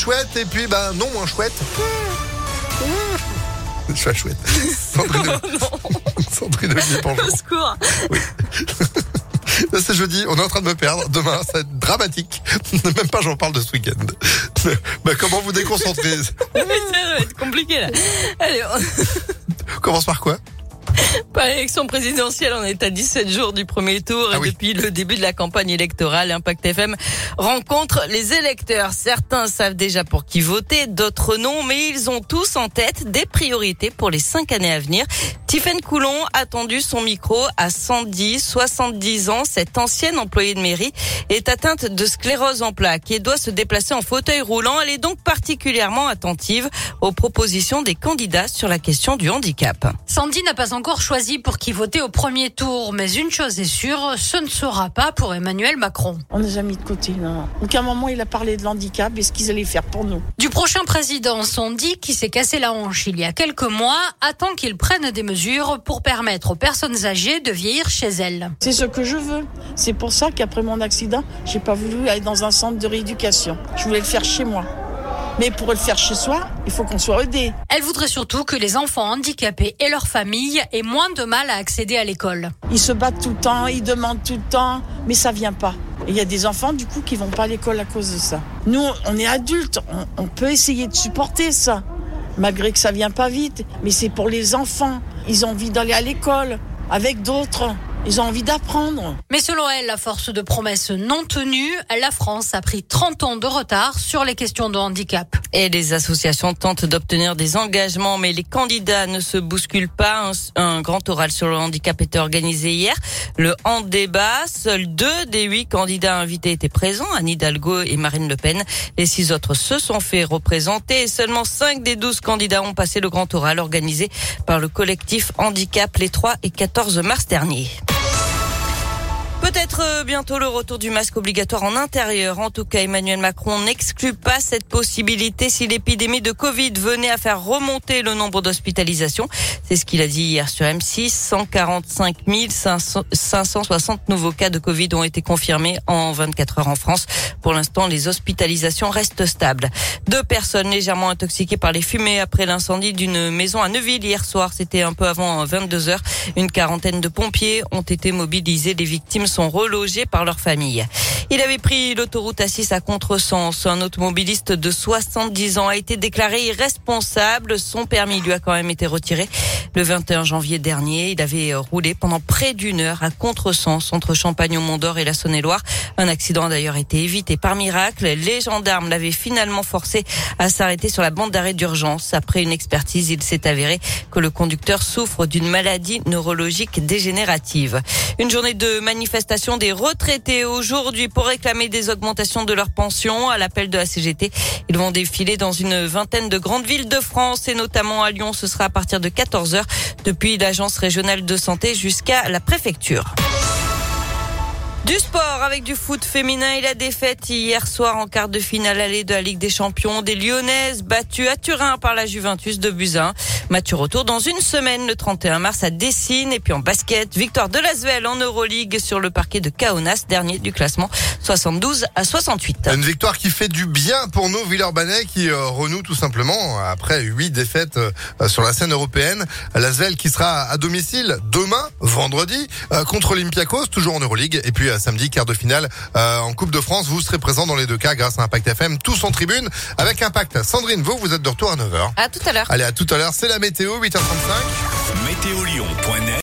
chouette et puis ben non moins chouette. Je suis chouette. Sandrine, Sandrine Ollier, bonjour. Au secours. C'est jeudi, on est en train de me perdre. Demain, ça va être dramatique. Même pas j'en parle de ce week-end. Ben, comment vous déconcentrer Mais ça va être compliqué là. Allez. On commence par quoi? Par l'élection présidentielle, on est à 17 jours du premier tour Ah et oui. depuis le début de la campagne électorale, Impact FM rencontre les électeurs. Certains savent déjà pour qui voter, d'autres non, mais ils ont tous en tête des priorités pour les cinq années à venir. Tiffaine Coulon a tendu son micro à 110, 70 ans. Cette ancienne employée de mairie est atteinte de sclérose en plaques et doit se déplacer en fauteuil roulant. Elle est donc particulièrement attentive aux propositions des candidats sur la question du handicap. Sandy n'a pas encore choisi pour qui voter au premier tour, mais une chose est sûre, ce ne sera pas pour Emmanuel Macron. On n'a jamais mis de côté, non. Aucun moment il a parlé de l'handicap et ce qu'ils allaient faire pour nous. Du prochain président, Sandy, qui s'est cassé la hanche il y a quelques mois, attend qu'il prenne des mesures pour permettre aux personnes âgées de vieillir chez elles. C'est ce que je veux. C'est pour ça qu'après mon accident, j'ai pas voulu aller dans un centre de rééducation. Je voulais le faire chez moi. Mais pour le faire chez soi, il faut qu'on soit aidé. Elle voudrait surtout que les enfants handicapés et leurs familles aient moins de mal à accéder à l'école. Ils se battent tout le temps, ils demandent tout le temps, mais ça vient pas. Et il y a des enfants du coup qui vont pas à l'école à cause de ça. Nous, on est adultes, on, on peut essayer de supporter ça, malgré que ça vient pas vite. Mais c'est pour les enfants. Ils ont envie d'aller à l'école avec d'autres. Ils ont envie d'apprendre. Mais selon elle, à force de promesses non tenues, la France a pris 30 ans de retard sur les questions de handicap. Et les associations tentent d'obtenir des engagements, mais les candidats ne se bousculent pas. Un, un grand oral sur le handicap était organisé hier. Le Hand débat, seuls deux des huit candidats invités étaient présents, Anne Hidalgo et Marine Le Pen. Les six autres se sont fait représenter et seulement cinq des douze candidats ont passé le grand oral organisé par le collectif Handicap les 3 et 14 mars dernier. Peut-être euh, bientôt le retour du masque obligatoire en intérieur. En tout cas, Emmanuel Macron n'exclut pas cette possibilité si l'épidémie de Covid venait à faire remonter le nombre d'hospitalisations. C'est ce qu'il a dit hier sur M6. 145 500 560 nouveaux cas de Covid ont été confirmés en 24 heures en France. Pour l'instant, les hospitalisations restent stables. Deux personnes légèrement intoxiquées par les fumées après l'incendie d'une maison à Neuville hier soir. C'était un peu avant 22 heures. Une quarantaine de pompiers ont été mobilisés. Les victimes sont relogées par leur famille. Il avait pris l'autoroute A6 à contresens. Un automobiliste de 70 ans a été déclaré irresponsable. Son permis lui a quand même été retiré. Le 21 janvier dernier, il avait roulé pendant près d'une heure à contresens entre Champagne au Mont d'Or et la Saône-et-Loire. Un accident a d'ailleurs été évité par miracle. Les gendarmes l'avaient finalement forcé à s'arrêter sur la bande d'arrêt d'urgence. Après une expertise, il s'est avéré que le conducteur souffre d'une maladie neurologique dégénérative. Une journée de manifestation des retraités aujourd'hui pour réclamer des augmentations de leurs pensions à l'appel de la CGT. Ils vont défiler dans une vingtaine de grandes villes de France et notamment à Lyon. Ce sera à partir de 14 heures depuis l'agence régionale de santé jusqu'à la préfecture. Du sport avec du foot féminin et la défaite hier soir en quart de finale allée de la Ligue des Champions des Lyonnaises battues à Turin par la Juventus de Buzyn. Match retour dans une semaine le 31 mars à Dessine et puis en basket, victoire de Lasvel en Euroleague sur le parquet de Kaunas, dernier du classement 72 à 68. Une victoire qui fait du bien pour nous, Villeurbanais, qui euh, renoue tout simplement après huit défaites euh, sur la scène européenne. L'Asvel qui sera à domicile demain, vendredi, euh, contre Olympiakos, toujours en Euroleague. Et puis euh, samedi, quart de finale euh, en Coupe de France. Vous serez présents dans les deux cas grâce à Impact FM, tous en tribune avec Impact. Sandrine, vous, vous êtes de retour à 9h. À tout à l'heure. Allez, à tout à l'heure, c'est la météo, 8h35. Météolion.net